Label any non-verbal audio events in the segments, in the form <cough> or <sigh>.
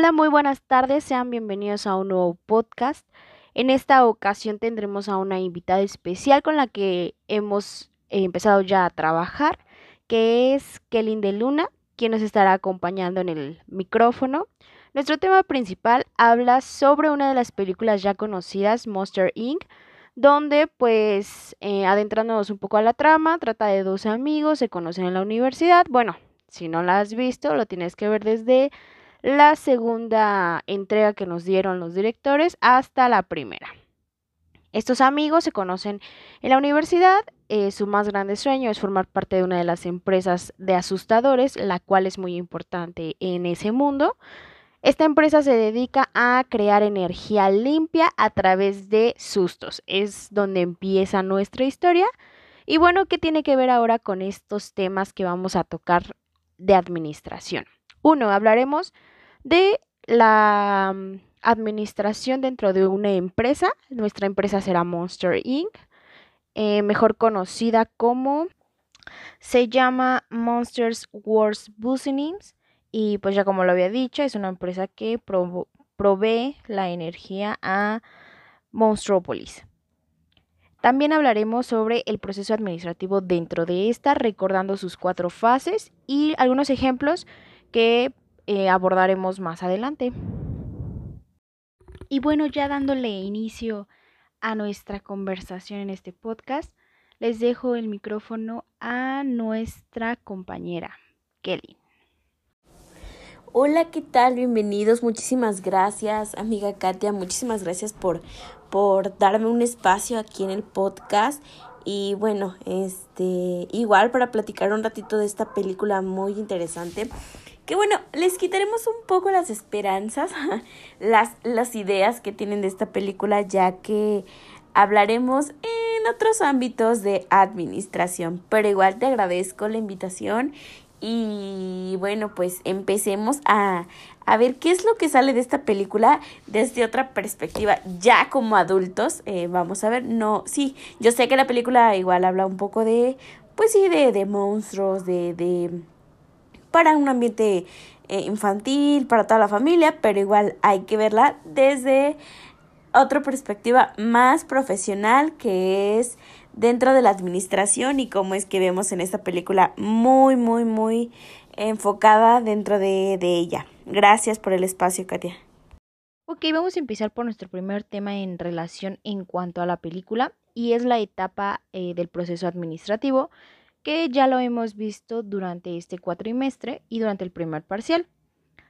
Hola, muy buenas tardes, sean bienvenidos a un nuevo podcast. En esta ocasión tendremos a una invitada especial con la que hemos empezado ya a trabajar, que es Kelly de Luna, quien nos estará acompañando en el micrófono. Nuestro tema principal habla sobre una de las películas ya conocidas, Monster Inc., donde pues eh, adentrándonos un poco a la trama, trata de dos amigos, se conocen en la universidad. Bueno, si no la has visto, lo tienes que ver desde la segunda entrega que nos dieron los directores hasta la primera. Estos amigos se conocen en la universidad. Eh, su más grande sueño es formar parte de una de las empresas de asustadores, la cual es muy importante en ese mundo. Esta empresa se dedica a crear energía limpia a través de sustos. Es donde empieza nuestra historia. Y bueno, ¿qué tiene que ver ahora con estos temas que vamos a tocar de administración? Uno, hablaremos de la mm, administración dentro de una empresa. Nuestra empresa será Monster Inc., eh, mejor conocida como se llama Monsters Wars Business y pues ya como lo había dicho, es una empresa que provee la energía a Monstropolis. También hablaremos sobre el proceso administrativo dentro de esta, recordando sus cuatro fases y algunos ejemplos que eh, abordaremos más adelante. Y bueno, ya dándole inicio a nuestra conversación en este podcast, les dejo el micrófono a nuestra compañera, Kelly. Hola, ¿qué tal? Bienvenidos. Muchísimas gracias, amiga Katia. Muchísimas gracias por, por darme un espacio aquí en el podcast. Y bueno, este, igual para platicar un ratito de esta película muy interesante que bueno, les quitaremos un poco las esperanzas, <laughs> las, las ideas que tienen de esta película, ya que hablaremos en otros ámbitos de administración. Pero igual te agradezco la invitación y bueno, pues empecemos a, a ver qué es lo que sale de esta película desde otra perspectiva, ya como adultos. Eh, vamos a ver, no, sí, yo sé que la película igual habla un poco de, pues sí, de, de monstruos, de, de para un ambiente eh, infantil, para toda la familia, pero igual hay que verla desde otra perspectiva más profesional que es dentro de la administración y cómo es que vemos en esta película muy, muy, muy enfocada dentro de, ella. Gracias por el espacio, Katia. Ok, vamos a empezar por nuestro primer tema en relación en cuanto a la película y es la etapa eh, del proceso administrativo que ya lo hemos visto durante este cuatrimestre y durante el primer parcial.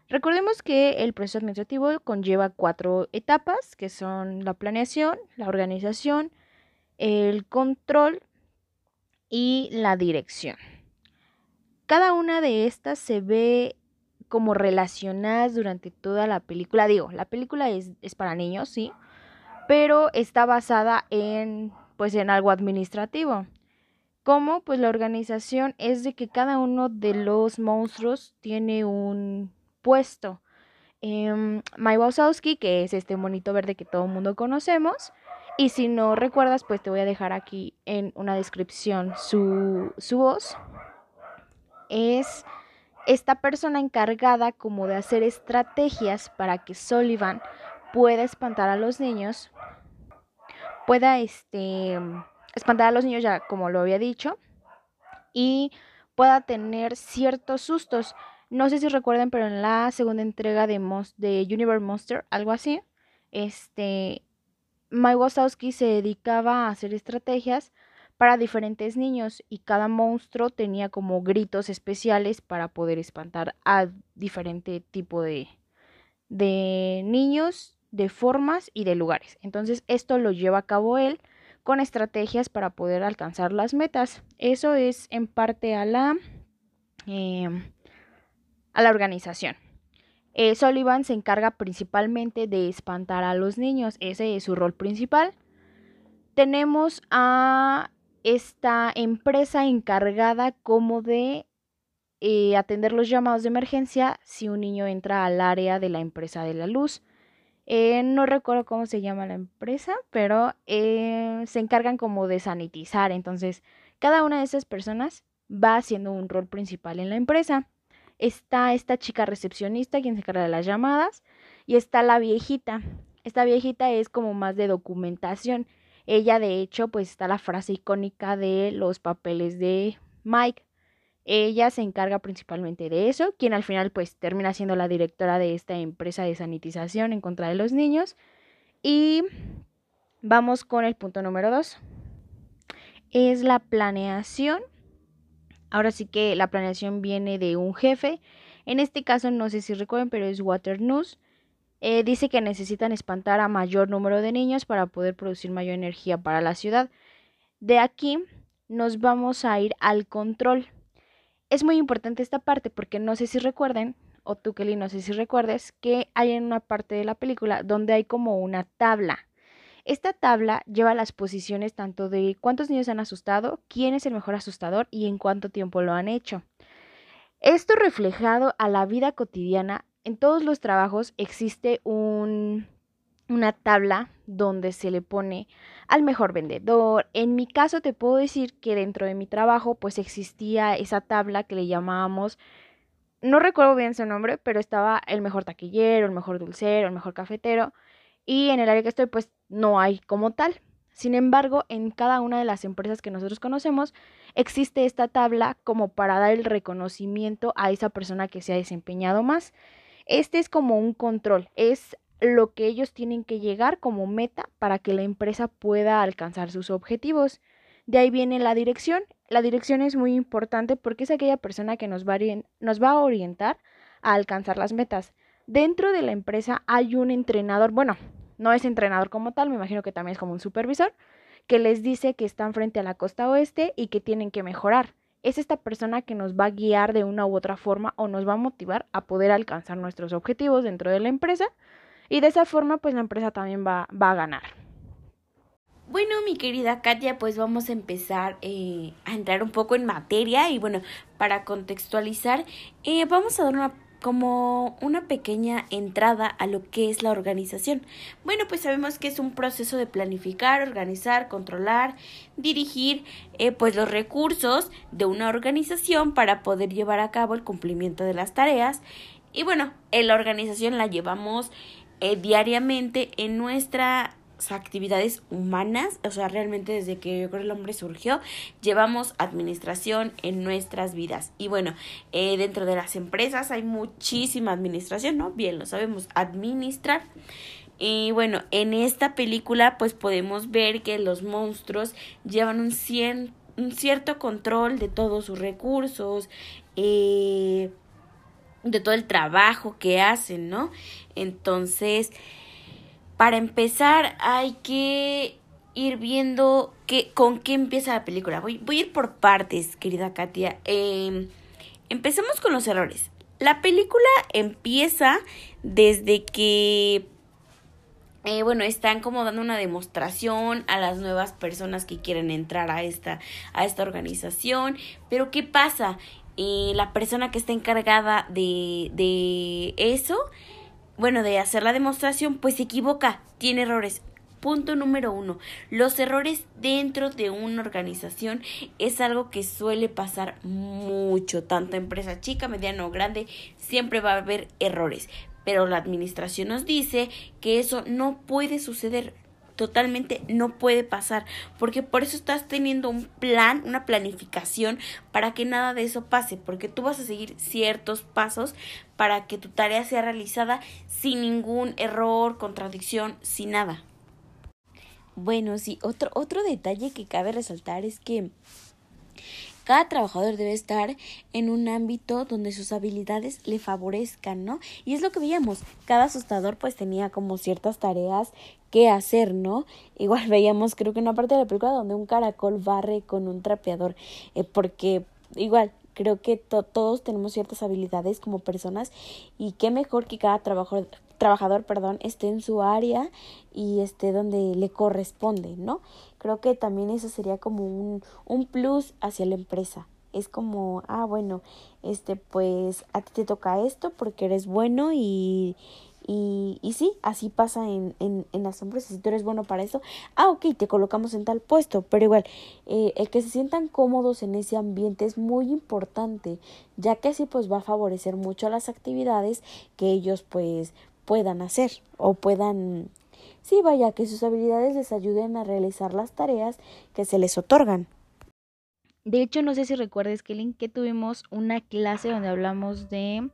Recordemos que el proceso administrativo conlleva cuatro etapas, que son la planeación, la organización, el control y la dirección. Cada una de estas se ve como relacionadas durante toda la película. Digo, la película es, es para niños, sí, pero está basada en, pues, en algo administrativo. ¿Cómo? Pues la organización es de que cada uno de los monstruos tiene un puesto. Eh, Mike Wazowski, que es este monito verde que todo el mundo conocemos. Y si no recuerdas, pues te voy a dejar aquí en una descripción su, su voz. Es esta persona encargada como de hacer estrategias para que Sullivan pueda espantar a los niños, pueda este espantar a los niños ya como lo había dicho y pueda tener ciertos sustos. No sé si recuerden, pero en la segunda entrega de, de Universe Monster, algo así, este, Mike Wazowski se dedicaba a hacer estrategias para diferentes niños y cada monstruo tenía como gritos especiales para poder espantar a diferente tipo de, de niños, de formas y de lugares. Entonces esto lo lleva a cabo él con estrategias para poder alcanzar las metas. Eso es en parte a la, em, a la organización. Eh, Sullivan se encarga principalmente de espantar a los niños, ese es su rol principal. Tenemos a esta empresa encargada como de eh, atender los llamados de emergencia si un niño entra al área de la empresa de la luz. Eh, no recuerdo cómo se llama la empresa, pero eh, se encargan como de sanitizar. Entonces, cada una de esas personas va haciendo un rol principal en la empresa. está esta chica recepcionista, quien se encarga de las llamadas, y está la viejita. Esta viejita es como más de documentación. Ella, de hecho, pues está la frase icónica de los papeles de Mike. Ella se encarga principalmente de eso, quien al final pues termina siendo la directora de esta empresa de sanitización en contra de los niños. Y vamos con el punto número dos. Es la planeación. Ahora sí que la planeación viene de un jefe. En este caso no sé si recuerden, pero es Waternoose. Eh, dice que necesitan espantar a mayor número de niños para poder producir mayor energía para la ciudad. De aquí nos vamos a ir al control. Es muy importante esta parte porque no sé si recuerden, o tú Kelly, no sé si recuerdes, que hay en una parte de la película donde hay como una tabla. Esta tabla lleva las posiciones tanto de cuántos niños han asustado, quién es el mejor asustador y en cuánto tiempo lo han hecho. Esto reflejado a la vida cotidiana, en todos los trabajos existe un, una tabla donde se le pone al mejor vendedor. En mi caso te puedo decir que dentro de mi trabajo pues existía esa tabla que le llamábamos, no recuerdo bien su nombre, pero estaba el mejor taquillero, el mejor dulcero, el mejor cafetero. Y en el área que estoy pues no hay como tal. Sin embargo, en cada una de las empresas que nosotros conocemos existe esta tabla como para dar el reconocimiento a esa persona que se ha desempeñado más. Este es como un control, es lo que ellos tienen que llegar como meta para que la empresa pueda alcanzar sus objetivos. De ahí viene la dirección. La dirección es muy importante porque es aquella persona que nos va, a, orientar a alcanzar las metas. Dentro de la empresa hay un entrenador, bueno, no es entrenador como tal, me imagino que también es como un supervisor, que les dice que están frente a la costa oeste y que tienen que mejorar. Es esta persona que nos va a guiar de una u otra forma o nos va a motivar a poder alcanzar nuestros objetivos dentro de la empresa y de esa forma pues la empresa también va, va a ganar. Bueno, mi querida Katia, pues vamos a empezar eh, a entrar un poco en materia y bueno, para contextualizar, eh, vamos a dar una como una pequeña entrada a lo que es la organización. Bueno, pues sabemos que es un proceso de planificar, organizar, controlar, dirigir eh, pues los recursos de una organización para poder llevar a cabo el cumplimiento de las tareas. Y bueno, en la organización la llevamos eh, diariamente en nuestras actividades humanas, o sea, realmente desde que yo creo el hombre surgió, llevamos administración en nuestras vidas. Y bueno, eh, dentro de las empresas hay muchísima administración, ¿no? Bien, lo sabemos, administrar. Y bueno, en esta película pues podemos ver que los monstruos llevan un, un cierto control de todos sus recursos, eh, de todo el trabajo que hacen, ¿no? Entonces, para empezar hay que ir viendo con qué empieza la película. Voy, voy a ir por partes, querida Katia. Eh, empecemos con los errores. La película empieza desde que eh, bueno, están como dando una demostración a las nuevas personas que quieren entrar a esta, a esta organización. Pero ¿qué pasa? Eh, la persona que está encargada de, de eso, bueno, de hacer la demostración, pues se equivoca, tiene errores. Punto número uno, los errores dentro de una organización es algo que suele pasar mucho, tanto empresa chica, mediana o grande, siempre va a haber errores. Pero la administración nos dice que eso no puede suceder, totalmente no puede pasar, porque por eso estás teniendo un plan, una planificación para que nada de eso pase, porque tú vas a seguir ciertos pasos para que tu tarea sea realizada sin ningún error, contradicción, sin nada. Bueno, sí, otro, otro detalle que cabe resaltar es que cada trabajador debe estar en un ámbito donde sus habilidades le favorezcan, ¿no? Y es lo que veíamos, cada asustador pues tenía como ciertas tareas que hacer, ¿no? Igual <laughs> veíamos creo que una parte de la película donde un caracol barre con un trapeador, eh, porque igual creo que todos tenemos ciertas habilidades como personas y qué mejor que cada trabajador, trabajador, perdón, esté en su área y esté donde le corresponde, ¿no? Creo que también eso sería como un, un plus hacia la empresa. Es como, ah, bueno, este, pues a ti te toca esto porque eres bueno y, Y, y sí, así pasa en, en, en las empresas. Si tú eres bueno para eso, ah, ok, te colocamos en tal puesto. Pero igual, eh, el que se sientan cómodos en ese ambiente es muy importante, ya que así pues va a favorecer mucho las actividades que ellos pues puedan hacer o puedan Sí, vaya, que sus habilidades les ayuden a realizar las tareas que se les otorgan. De hecho, no sé si recuerdes, Kelly, que tuvimos una clase donde hablamos de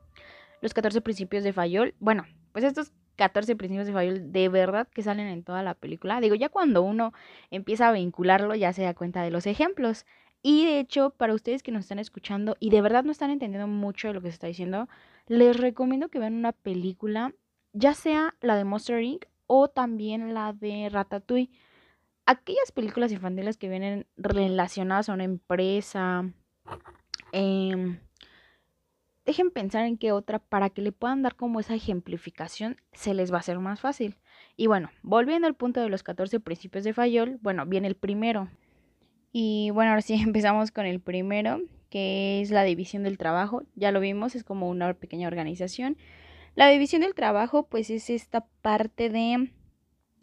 los 14 principios de Fayol. Bueno, pues estos 14 principios de Fayol de verdad que salen en toda la película. Digo, ya cuando uno empieza a vincularlo, ya se da cuenta de los ejemplos. Y de hecho, para ustedes que nos están escuchando y de verdad no están entendiendo mucho de lo que se está diciendo, les recomiendo que vean una película, ya sea la de Monster Inc o también la de Ratatouille. Aquellas películas infantiles que vienen relacionadas a una empresa. Em, dejen pensar en qué otra para que le puedan dar como esa ejemplificación se les va a hacer más fácil. Y bueno, volviendo al punto de los 14 principios de Fayol, bueno, viene el primero. Y bueno, ahora sí <laughs> empezamos con el primero, que es la división del trabajo. Ya lo vimos, es como una pequeña organización la división del trabajo pues es esta parte de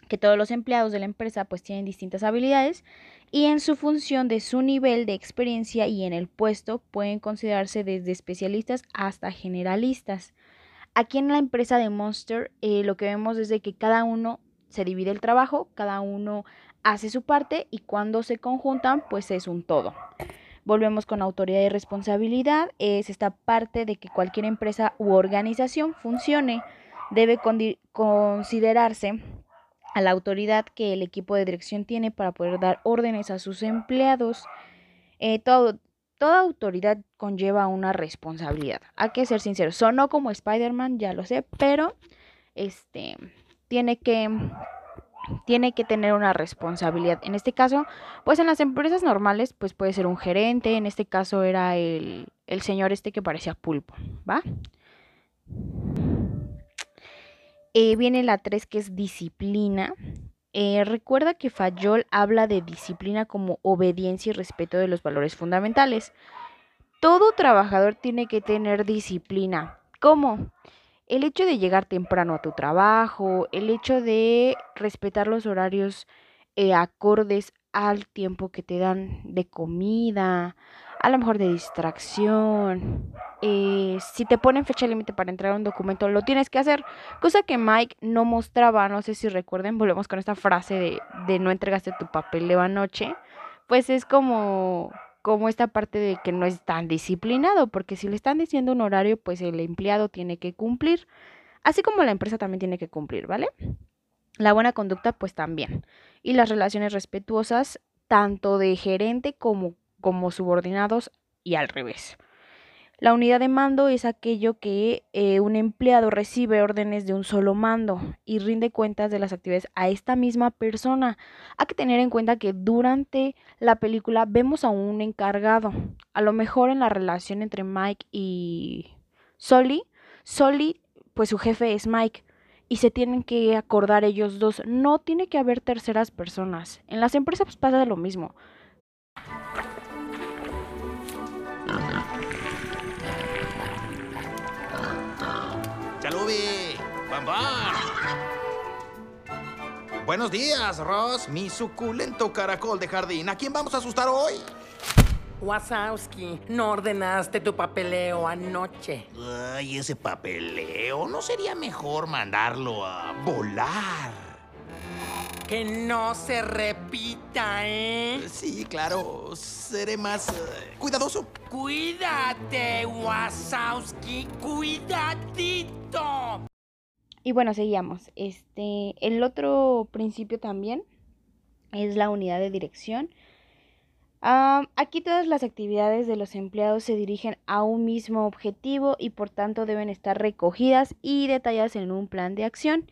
que todos los empleados de la empresa pues tienen distintas habilidades y en su función de su nivel de experiencia y en el puesto pueden considerarse desde especialistas hasta generalistas. Aquí en la empresa de Monster eh, lo que vemos es de que cada uno se divide el trabajo, cada uno hace su parte y cuando se conjuntan pues es un todo. Volvemos con autoridad y responsabilidad. Es esta parte de que cualquier empresa u organización funcione. Debe considerarse a la autoridad que el equipo de dirección tiene para poder dar órdenes a sus empleados. Eh, toda autoridad conlleva una responsabilidad. Hay que ser sinceros. Sonó como Spider-Man, ya lo sé, pero este tiene que tiene que tener una responsabilidad. En este caso, pues en las empresas normales, pues puede ser un gerente, en este caso era el, el señor este que parecía pulpo, ¿va? Eh, viene la 3 que es disciplina. Eh, recuerda que Fayol habla de disciplina como obediencia y respeto de los valores fundamentales. Todo trabajador tiene que tener disciplina. ¿Cómo? El hecho de llegar temprano a tu trabajo, el hecho de respetar los horarios eh, acordes al tiempo que te dan de comida, a lo mejor de distracción. Eh, si te ponen fecha límite para entregar un documento, lo tienes que hacer. Cosa que Mike no mostraba, no sé si recuerden, volvemos con esta frase de, de no entregaste tu papel de anoche. Pues es como como esta parte de que no es tan disciplinado, porque si le están diciendo un horario, pues el empleado tiene que cumplir, así como la empresa también tiene que cumplir, ¿vale? La buena conducta, pues también. Y las relaciones respetuosas, tanto de gerente como, como subordinados y al revés. La unidad de mando es aquello que eh, un empleado recibe órdenes de un solo mando y rinde cuentas de las actividades a esta misma persona. Hay que tener en cuenta que durante la película vemos a un encargado. A lo mejor en la relación entre Mike y Solly, Solly, pues su jefe es Mike y se tienen que acordar ellos dos. No tiene que haber terceras personas. En las empresas pasa lo mismo. Buenos días, Ross, mi suculento caracol de jardín. ¿A quién vamos a asustar hoy? Wazowski, no ordenaste tu papeleo anoche. Ay, ese papeleo. ¿No sería mejor mandarlo a volar? Que no se repita, ¿eh? Sí, claro. Seré más eh, cuidadoso. Cuídate, Wazowski. Cuidadito. Y bueno, seguíamos. Este, el otro principio también es la unidad de dirección. aquí todas las actividades de los empleados se dirigen a un mismo objetivo y por tanto deben estar recogidas y detalladas en un plan de acción.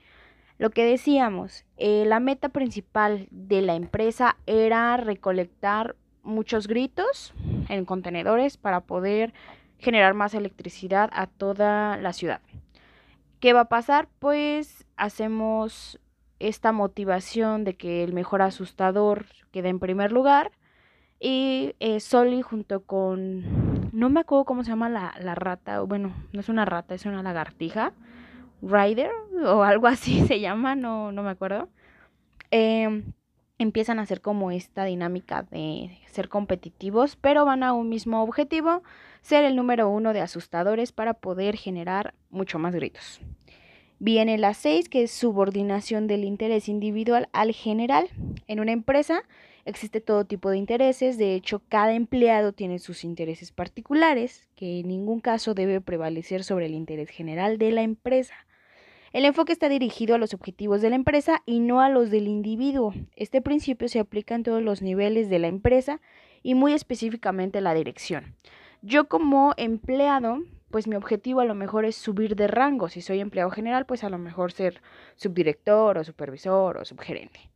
Lo que decíamos, eh, la meta principal de la empresa era recolectar muchos gritos en contenedores para poder generar más electricidad a toda la ciudad. ¿Qué va a pasar? Pues hacemos esta motivación de que el mejor asustador quede en primer lugar. Y eh, Soli junto con, no me acuerdo cómo se llama la, la rata, bueno, no es una rata, es una lagartija. Rider o algo así <laughs> se llama, no, no me acuerdo. Em, empiezan a hacer como esta dinámica de ser competitivos, pero van a un mismo objetivo, ser el número uno de asustadores para poder generar mucho más gritos. Viene la 6, que es subordinación del interés individual al general. En una empresa existe todo tipo de intereses, de hecho cada empleado tiene sus intereses particulares, que en ningún caso debe prevalecer sobre el interés general de la empresa. El enfoque está dirigido a los objetivos de la empresa y no a los del individuo. Este principio se aplica en todos los niveles de la empresa y muy específicamente la dirección. Yo como empleado pues mi objetivo a lo mejor es subir de rango. Si soy empleado general, pues a lo mejor ser subdirector o supervisor o subgerente.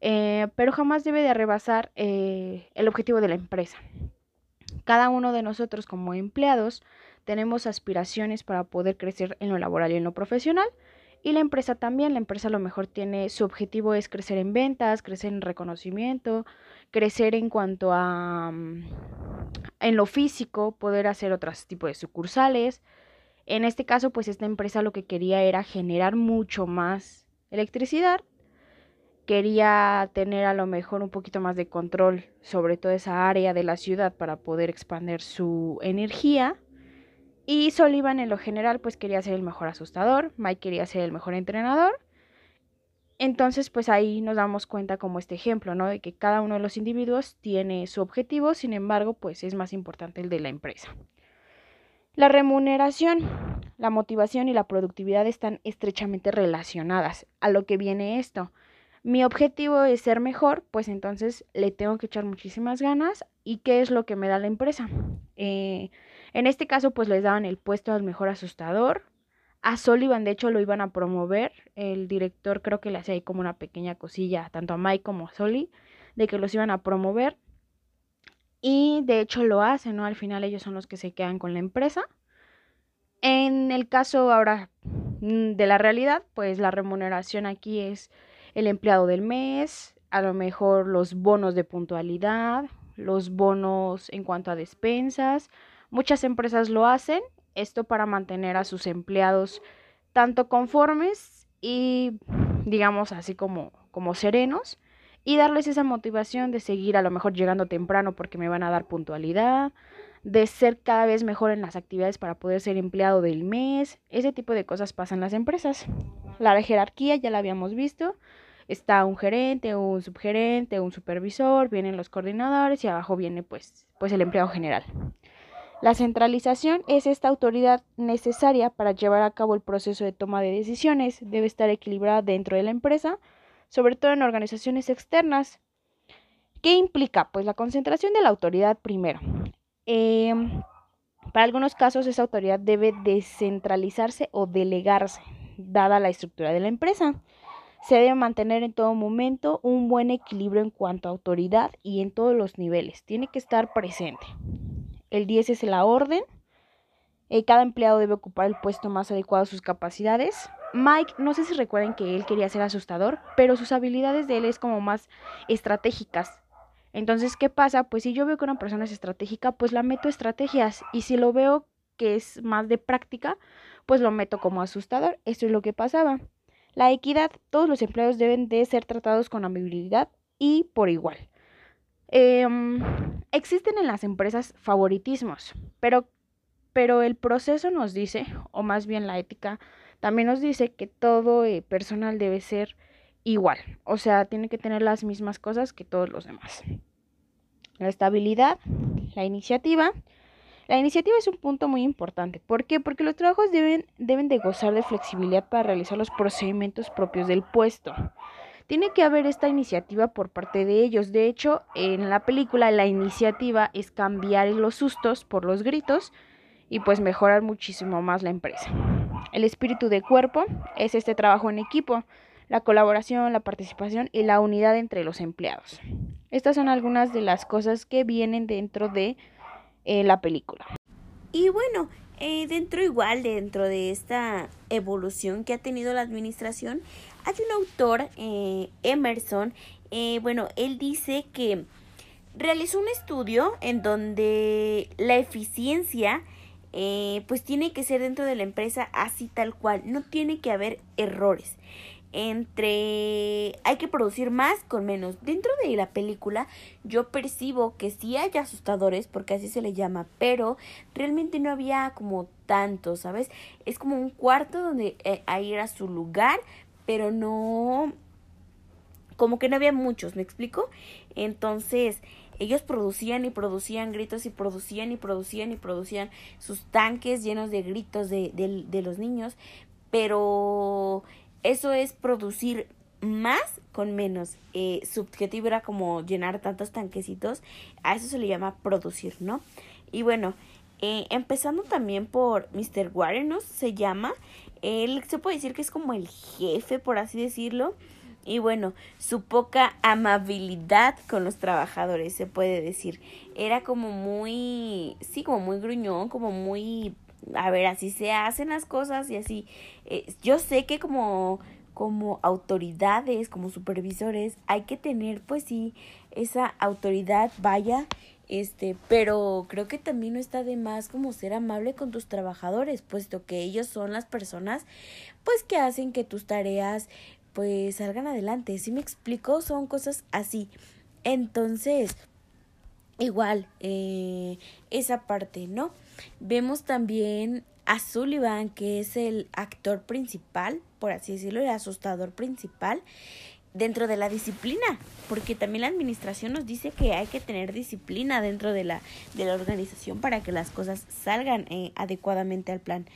Eh, pero jamás debe de rebasar eh, el objetivo de la empresa. Cada uno de nosotros como empleados tenemos aspiraciones para poder crecer en lo laboral y en lo profesional. Y la empresa también, la empresa a lo mejor tiene, su objetivo es crecer en ventas, crecer en reconocimiento, crecer en cuanto a, mm, en lo físico, poder hacer otros tipos de sucursales. En este caso, pues esta empresa lo que quería era generar mucho más electricidad. Quería tener a lo mejor un poquito más de control sobre toda esa área de la ciudad para poder expandir su energía. Y Sullivan en lo general pues quería ser el mejor asustador, Mike quería ser el mejor entrenador entonces, pues ahí nos damos cuenta como este ejemplo, ¿no? De que cada uno de los individuos tiene su objetivo, sin embargo, pues es más importante el de la empresa. La remuneración, la motivación y la productividad están estrechamente relacionadas. A lo que viene esto. Mi objetivo es ser mejor, pues entonces le tengo que echar muchísimas ganas. ¿Y qué es lo que me da la empresa? Eh, en este caso, pues les daban el puesto al mejor asustador, a Sullivan, de hecho, lo iban a promover. El director creo que le hacía ahí como una pequeña cosilla, tanto a Mike como a Soli, de que los iban a promover. Y de hecho lo hacen, ¿no? Al final ellos son los que se quedan con la empresa. En el caso ahora mm, de la realidad, pues la remuneración aquí es el empleado del mes, a lo mejor los bonos de puntualidad, los bonos en cuanto a despensas. Muchas empresas lo hacen esto para mantener a sus empleados tanto conformes y digamos así como, como serenos y darles esa motivación de seguir a lo mejor llegando temprano porque me van a dar puntualidad, de ser cada vez mejor en las actividades para poder ser empleado del mes. Ese tipo de cosas pasan en las empresas. La jerarquía ya la habíamos visto. Está un gerente, un subgerente, un supervisor, vienen los coordinadores y abajo viene pues, pues el empleado general. La centralización es esta autoridad necesaria para llevar a cabo el proceso de toma de decisiones. Debe estar equilibrada dentro de la empresa, sobre todo en organizaciones externas. ¿Qué implica? Pues la concentración de la autoridad primero. Em, para algunos casos esa autoridad debe descentralizarse o delegarse, dada la estructura de la empresa. Se debe mantener en todo momento un buen equilibrio en cuanto a autoridad y en todos los niveles. Tiene que estar presente. El 10 es la orden. Eh, cada empleado debe ocupar el puesto más adecuado a sus capacidades. Mike, no sé si recuerden que él quería ser asustador, pero sus habilidades de él es como más estratégicas. Entonces, ¿qué pasa? Pues si yo veo que una persona es estratégica, pues la meto estrategias. Y si lo veo que es más de práctica, pues lo meto como asustador. Esto es lo que pasaba. La equidad, todos los empleados deben de ser tratados con amabilidad y por igual. Em, existen en las empresas favoritismos, pero, pero el proceso nos dice, o más bien la ética, también nos dice que todo eh, personal debe ser igual, o sea, tiene que tener las mismas cosas que todos los demás. La estabilidad, la iniciativa. La iniciativa es un punto muy importante. ¿Por qué? Porque los trabajos deben, deben de gozar de flexibilidad para realizar los procedimientos propios del puesto. Tiene que haber esta iniciativa por parte de ellos. De hecho, en la película la iniciativa es cambiar los sustos por los gritos y pues mejorar muchísimo más la empresa. El espíritu de cuerpo es este trabajo en equipo, la colaboración, la participación y la unidad entre los empleados. Estas son algunas de las cosas que vienen dentro de eh, la película. Y bueno, eh, dentro igual, dentro de esta evolución que ha tenido la administración, hay un autor, eh, Emerson, eh, bueno, él dice que realizó un estudio en donde la eficiencia eh, pues tiene que ser dentro de la empresa así tal cual, no tiene que haber errores entre hay que producir más con menos. Dentro de la película yo percibo que sí hay asustadores, porque así se le llama, pero realmente no había como tanto, ¿sabes? Es como un cuarto donde eh, ahí era su lugar, pero no como que no había muchos, ¿me explico? Entonces, ellos producían y producían gritos y producían y producían y producían sus tanques llenos de gritos de, de, los niños, pero eso es producir más con menos. Eh, su objetivo era como llenar tantos tanquecitos. A eso se le llama producir, ¿no? Y bueno, eh, empezando también por Mr. Warren. Se llama. Él se puede decir que es como el jefe, por así decirlo. Y bueno, su poca amabilidad con los trabajadores, se puede decir. Era como muy, sí, como muy gruñón, como muy a ver, así se hacen las cosas y así. Eh, yo sé que como, como autoridades, como supervisores, hay que tener, pues sí, esa autoridad, vaya, este, pero creo que también no está de más como ser amable con tus trabajadores, puesto que ellos son las personas, pues que hacen que tus tareas, pues salgan adelante. Si me explico, son cosas así. Entonces, igual, eh, esa parte, ¿no? Vemos también a Sullivan, que es el actor principal, por así decirlo, el asustador principal dentro de la disciplina, porque también la administración nos dice que hay que tener disciplina dentro de la, de la organización para que las cosas salgan eh, adecuadamente al plan.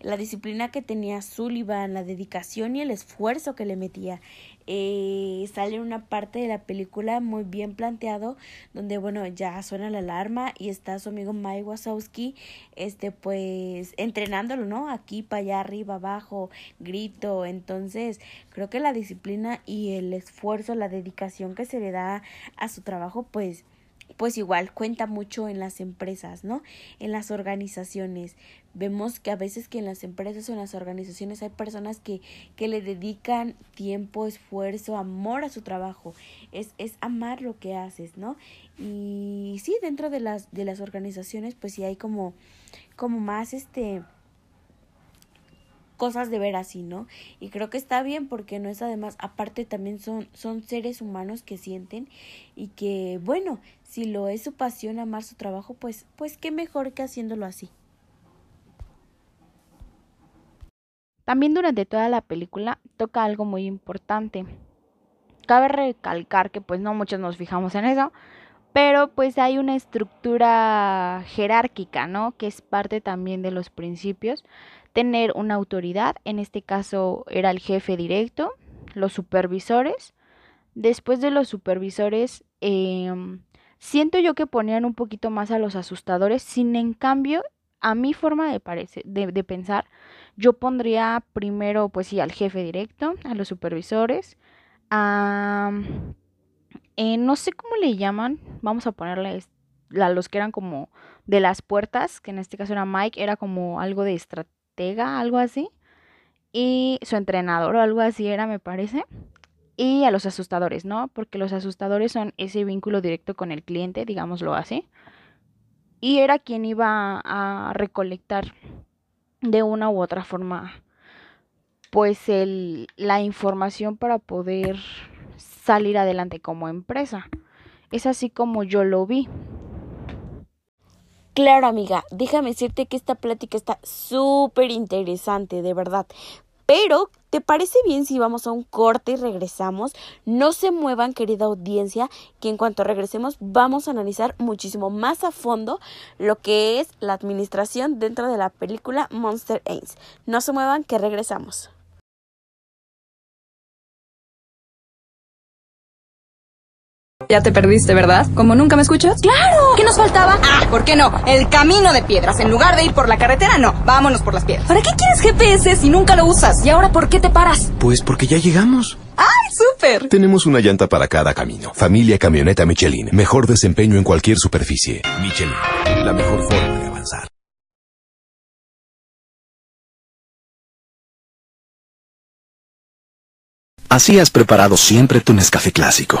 La disciplina que tenía Sullivan, la dedicación y el esfuerzo que le metía eh, sale una parte de la película muy bien planteado donde bueno ya suena la alarma y está su amigo Mike Wazowski este pues entrenándolo no aquí para allá arriba abajo grito. Entonces creo que la disciplina y el esfuerzo la dedicación que se le da a su trabajo pues pues igual cuenta mucho en las empresas, ¿no? En las organizaciones. Vemos que a veces que en las empresas o en las organizaciones hay personas que, que le dedican tiempo, esfuerzo, amor a su trabajo. Es, es amar lo que haces, ¿no? Y sí, dentro de las, de las organizaciones, pues sí hay como, como más este cosas de ver así, ¿no? Y creo que está bien porque no es además, aparte también son, son seres humanos que sienten y que, bueno, si lo es su pasión, amar su trabajo, pues, pues qué mejor que haciéndolo así. También durante toda la película toca algo muy importante. Cabe recalcar que pues no muchos nos fijamos en eso, pero pues hay una estructura jerárquica, ¿no? Que es parte también de los principios tener una autoridad, en este caso era el jefe directo, los supervisores. Después de los supervisores, em, siento yo que ponían un poquito más a los asustadores, sin en cambio, a mi forma de, de, pensar, yo pondría primero, pues sí, al jefe directo, a los supervisores, a... Eh, no sé cómo le llaman, vamos a ponerle a los que eran como de las puertas, que en este caso era Mike, era como algo de estrategia algo así. Y su entrenador o algo así era, me parece. Y a los asustadores, ¿no? Porque los asustadores son ese vínculo directo con el cliente, digámoslo así. Y era quien iba a recolectar de una u otra forma pues el, la información para poder salir adelante como empresa. Es así como yo lo vi. Claro, amiga, déjame decirte que esta plática está súper interesante, de verdad. Pero, ¿te parece bien si vamos a un corte y regresamos? No se muevan, querida audiencia, que en cuanto regresemos vamos a analizar muchísimo más a fondo lo que es la administración dentro de la película Monster Ains. No se muevan, que regresamos. Ya te perdiste, ¿verdad? ¿Como nunca me escuchas? ¡Claro! ¿Qué nos faltaba? Ah, ¿por qué no? El camino de piedras. En lugar de ir por la carretera, no. Vámonos por las piedras. ¿Para qué quieres GPS si nunca lo usas? ¿Y ahora por qué te paras? Pues porque ya llegamos. ¡Ay, súper! Tenemos una llanta para cada camino. Familia Camioneta Michelin. Mejor desempeño en cualquier superficie. Michelin. La mejor forma de avanzar. Así has preparado siempre tu Nescafé clásico.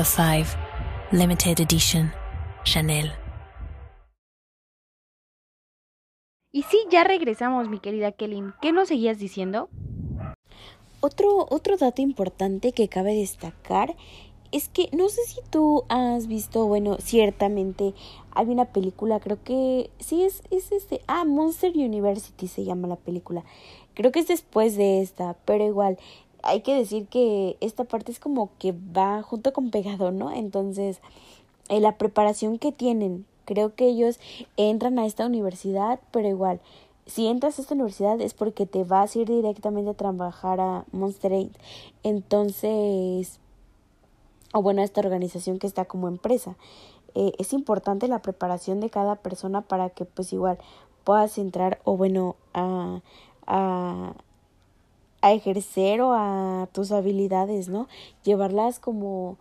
Number 5. Limited Edition. Chanel. Y sí, ya regresamos, mi querida Kelly. ¿Qué nos seguías diciendo? Otro, otro dato importante que cabe destacar es que no sé si tú has visto, bueno, ciertamente hay una película, creo que sí es, es este, ah, Monster University se llama la película. Creo que es después de esta, pero igual hay que decir que esta parte es como que va junto con pegado, ¿no? Entonces, eh, la preparación que tienen, creo que ellos entran a esta universidad, pero igual, si entras a esta universidad es porque te vas a ir directamente a trabajar a Monster Inc. Entonces, o bueno, a esta organización que está como empresa. Eh, es importante la preparación de cada persona para que pues igual puedas entrar o bueno a, a a ejercer o a tus habilidades, ¿no? Llevarlas como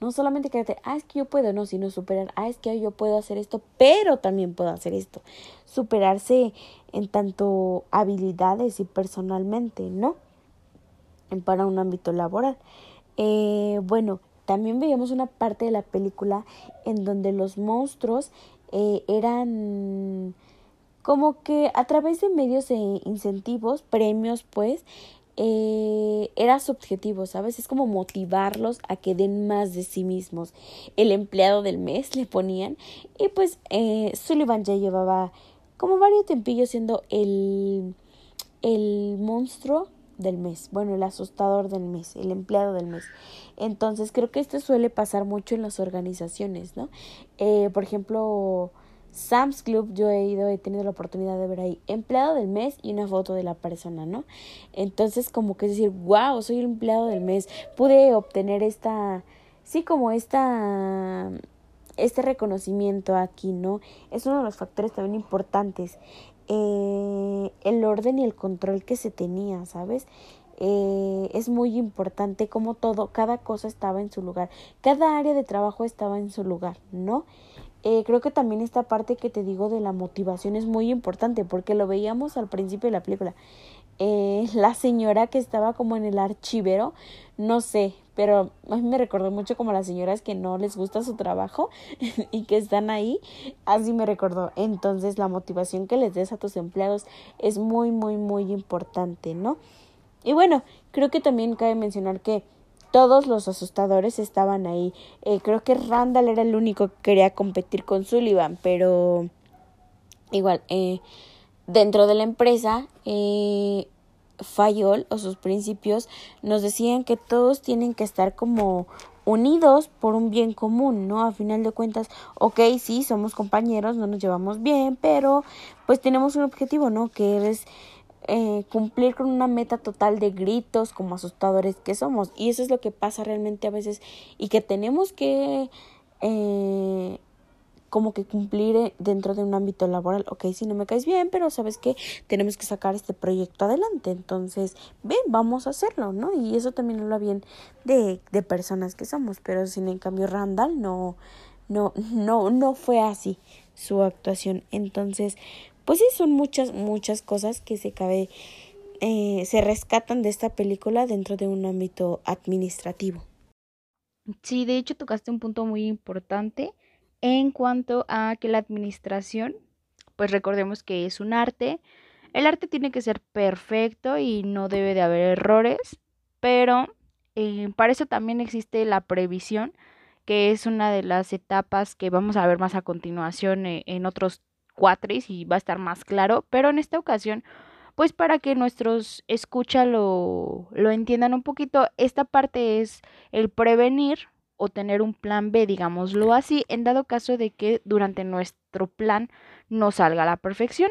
no solamente quedarte, ah, es que yo puedo, no, sino superar, ah, es que yo puedo hacer esto, pero también puedo hacer esto. Superarse en tanto habilidades y personalmente, ¿no? Para un ámbito laboral. Eh, bueno, también veíamos una parte de la película en donde los monstruos eh, eran como que a través de medios de incentivos, premios, pues, eh, era su objetivo, ¿sabes? Es como motivarlos a que den más de sí mismos. El empleado del mes le ponían y pues eh, Sullivan ya llevaba como varios tempillos siendo el, el monstruo del mes, bueno, el asustador del mes, el empleado del mes. Entonces creo que esto suele pasar mucho en las organizaciones, ¿no? Eh, por ejemplo, Sam's Club yo he ido, he tenido la oportunidad de ver ahí empleado del mes y una foto de la persona, ¿no? Entonces como que es decir, wow, soy el empleado del mes, pude obtener esta, sí, como esta, este reconocimiento aquí, ¿no? Es uno de los factores también importantes, eh, el orden y el control que se tenía, ¿sabes? Eh, es muy importante como todo, cada cosa estaba en su lugar, cada área de trabajo estaba en su lugar, ¿no? Eh, creo que también esta parte que te digo de la motivación es muy importante porque lo veíamos al principio de la película. Eh, <laughs> la señora que estaba como en el archivero, no sé, pero a mí me recordó mucho como las señoras que no les gusta su trabajo <laughs> y que están ahí, así me recordó. Entonces la motivación que les des a tus empleados es muy, muy, muy importante, ¿no? Y bueno, creo que también cabe mencionar que todos los asustadores estaban ahí. Eh, creo que Randall era el único que quería competir con Sullivan, pero igual, eh, dentro de la empresa, eh, Fayol o sus principios nos decían que todos tienen que estar como unidos por un bien común, ¿no? A final de cuentas, ok, sí, somos compañeros, no nos llevamos bien, pero pues tenemos un objetivo, ¿no? Que es eh, cumplir con una meta total de gritos como asustadores que somos. Y eso es lo que pasa realmente a veces y que tenemos que eh, como que cumplir eh, dentro de un ámbito laboral. Ok, si no me caes bien, pero sabes que tenemos que sacar este proyecto adelante. Entonces, ven, vamos a hacerlo, ¿no? Y eso también habla bien de, de personas que somos. Pero sin en cambio Randall no, no, no, no fue así su actuación. Entonces, pues sí, son muchas, muchas cosas que se cabe, eh, se rescatan de esta película dentro de un ámbito administrativo. Sí, de hecho tocaste un punto muy importante en cuanto a que la administración, pues recordemos que es un arte, el arte tiene que ser perfecto y no debe de haber errores, pero eh, para eso también existe la previsión, que es una de las etapas que vamos a ver más a continuación eh, en otros cuatris y va a estar más claro, pero en esta ocasión, pues para que nuestros escucha lo, lo entiendan un poquito, esta parte es el prevenir o tener un plan B, digámoslo así, en dado caso de que durante nuestro plan no salga a la perfección.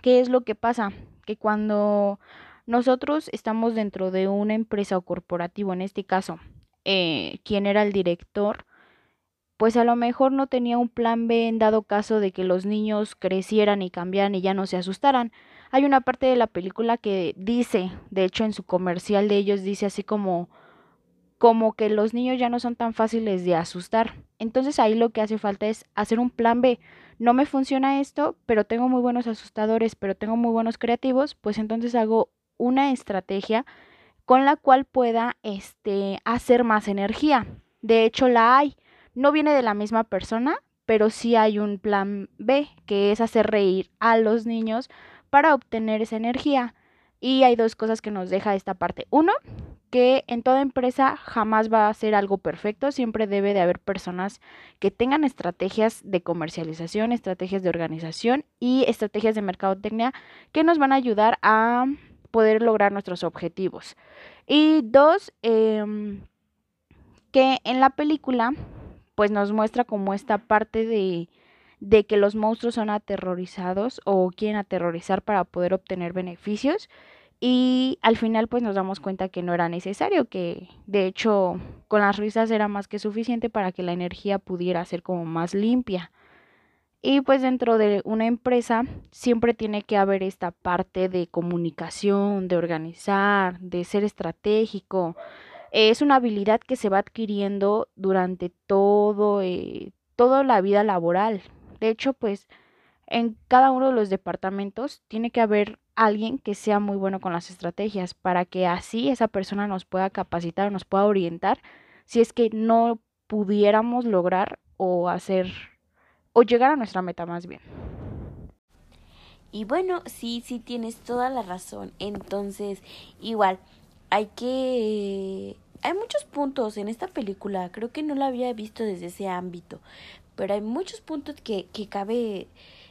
¿Qué es lo que pasa? Que cuando nosotros estamos dentro de una empresa o corporativo, en este caso, eh, quien era el director, pues a lo mejor no tenía un plan B en dado caso de que los niños crecieran y cambiaran y ya no se asustaran. Hay una parte de la película que dice, de hecho en su comercial de ellos dice así como como que los niños ya no son tan fáciles de asustar. Entonces ahí lo que hace falta es hacer un plan B. No me funciona esto, pero tengo muy buenos asustadores, pero tengo muy buenos creativos, pues entonces hago una estrategia con la cual pueda este hacer más energía. De hecho la hay. No viene de la misma persona, pero sí hay un plan B, que es hacer reír a los niños para obtener esa energía. Y hay dos cosas que nos deja esta parte. Uno, que en toda empresa jamás va a ser algo perfecto, siempre debe de haber personas que tengan estrategias de comercialización, estrategias de organización y estrategias de mercadotecnia que nos van a ayudar a poder lograr nuestros objetivos. Y dos, em, que en la película pues nos muestra como esta parte de, de que los monstruos son aterrorizados o quieren aterrorizar para poder obtener beneficios y al final pues nos damos cuenta que no era necesario, que de hecho con las risas era más que suficiente para que la energía pudiera ser como más limpia. Y pues dentro de una empresa siempre tiene que haber esta parte de comunicación, de organizar, de ser estratégico. Es una habilidad que se va adquiriendo durante todo, eh, toda la vida laboral. De hecho, pues en cada uno de los departamentos tiene que haber alguien que sea muy bueno con las estrategias para que así esa persona nos pueda capacitar, nos pueda orientar si es que no pudiéramos lograr o hacer o llegar a nuestra meta más bien. Y bueno, sí, sí tienes toda la razón. Entonces, igual, hay que... Hay muchos puntos en esta película, creo que no la había visto desde ese ámbito, pero hay muchos puntos que, que cabe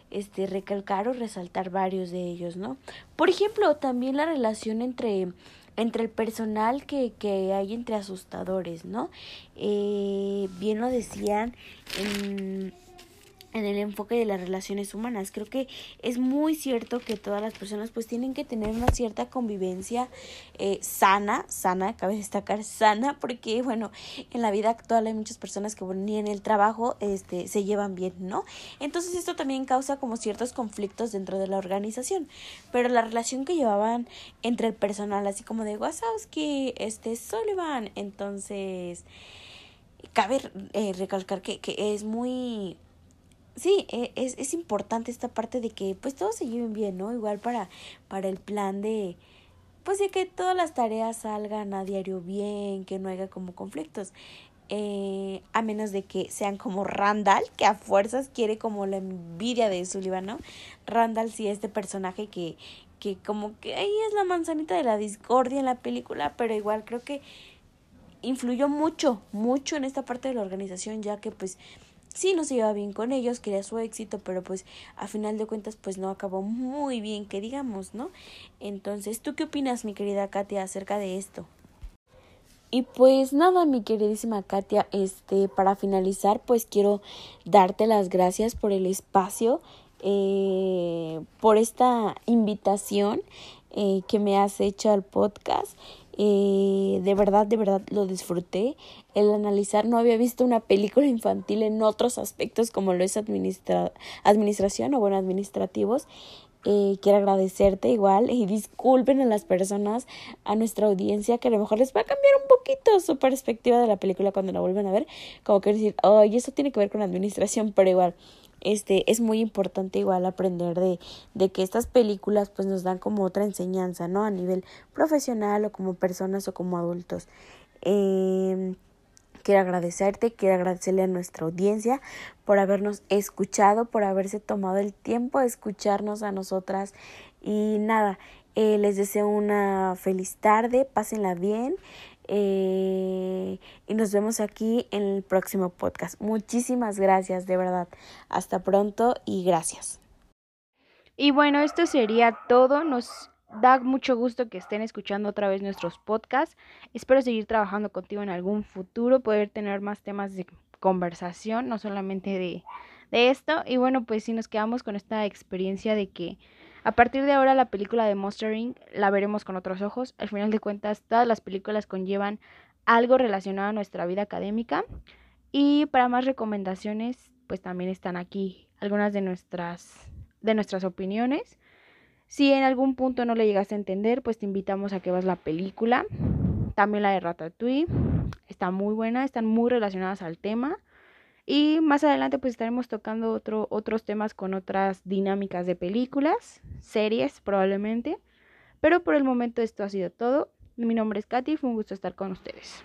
este, recalcar o resaltar varios de ellos, ¿no? Por ejemplo, también la relación entre entre el personal que, que hay entre asustadores, ¿no? Eh, bien lo decían en en el enfoque de las relaciones humanas. Creo que es muy cierto que todas las personas pues tienen que tener una cierta convivencia eh, sana, sana, cabe destacar <laughs> sana, porque bueno, en la vida actual hay muchas personas que bueno, ni en el trabajo este, se llevan bien, ¿no? Entonces esto también causa como ciertos conflictos dentro de la organización, pero la relación que llevaban entre el personal, así como de Wazowski, este Sullivan, entonces cabe eh, recalcar que, que es muy sí, e, es, es importante esta parte de que pues todos se lleven bien, ¿no? Igual para, para el plan de, pues de que todas las tareas salgan a diario bien, que no haya como conflictos. Eh, a menos de que sean como Randall, que a fuerzas quiere como la envidia de Sullivan, ¿no? Randall sí este personaje que, que como que ahí es la manzanita de la discordia en la película, pero igual creo que influyó mucho, mucho en esta parte de la organización, ya que pues sí no se llevaba bien con ellos, quería su éxito, pero pues a final de cuentas pues no acabó muy bien, que digamos, ¿no? Entonces, ¿tú qué opinas, mi querida Katia, acerca de esto? Y pues nada, mi queridísima Katia, este, para finalizar, pues quiero darte las gracias por el espacio, eh, por esta invitación eh, que me has hecho al podcast. Eh, de verdad, de verdad lo disfruté. El analizar, no había visto una película infantil en otros aspectos como lo es administra administración o bueno, administrativos. Eh, quiero agradecerte igual y disculpen a las personas, a nuestra audiencia, que a lo mejor les va a cambiar un poquito su perspectiva de la película cuando la vuelvan a ver. Como que decir, ay, eso tiene que ver con administración, pero igual este es muy importante igual aprender de, de que estas películas pues nos dan como otra enseñanza, ¿no? A nivel profesional o como personas o como adultos. Eh, quiero agradecerte, quiero agradecerle a nuestra audiencia por habernos escuchado, por haberse tomado el tiempo de escucharnos a nosotras y nada, eh, les deseo una feliz tarde, pásenla bien. Eh, y nos vemos aquí en el próximo podcast. Muchísimas gracias, de verdad. Hasta pronto y gracias. Y bueno, esto sería todo. Nos da mucho gusto que estén escuchando otra vez nuestros podcasts. Espero seguir trabajando contigo en algún futuro, poder tener más temas de conversación, no solamente de, de esto. Y bueno, pues si nos quedamos con esta experiencia de que A partir de ahora la película de Monster Inc. la veremos con otros ojos. Al final de cuentas, todas las películas conllevan algo relacionado a nuestra vida académica. Y para más recomendaciones, pues también están aquí algunas de nuestras, de nuestras opiniones. Si en algún punto no le llegaste a entender, pues te invitamos a que veas la película. También la de Ratatouille. Está muy buena, están muy relacionadas al tema. Y más adelante pues estaremos tocando otro, otros temas con otras dinámicas de películas, series probablemente. Pero por el momento esto ha sido todo. Mi nombre es Katy, fue un gusto estar con ustedes.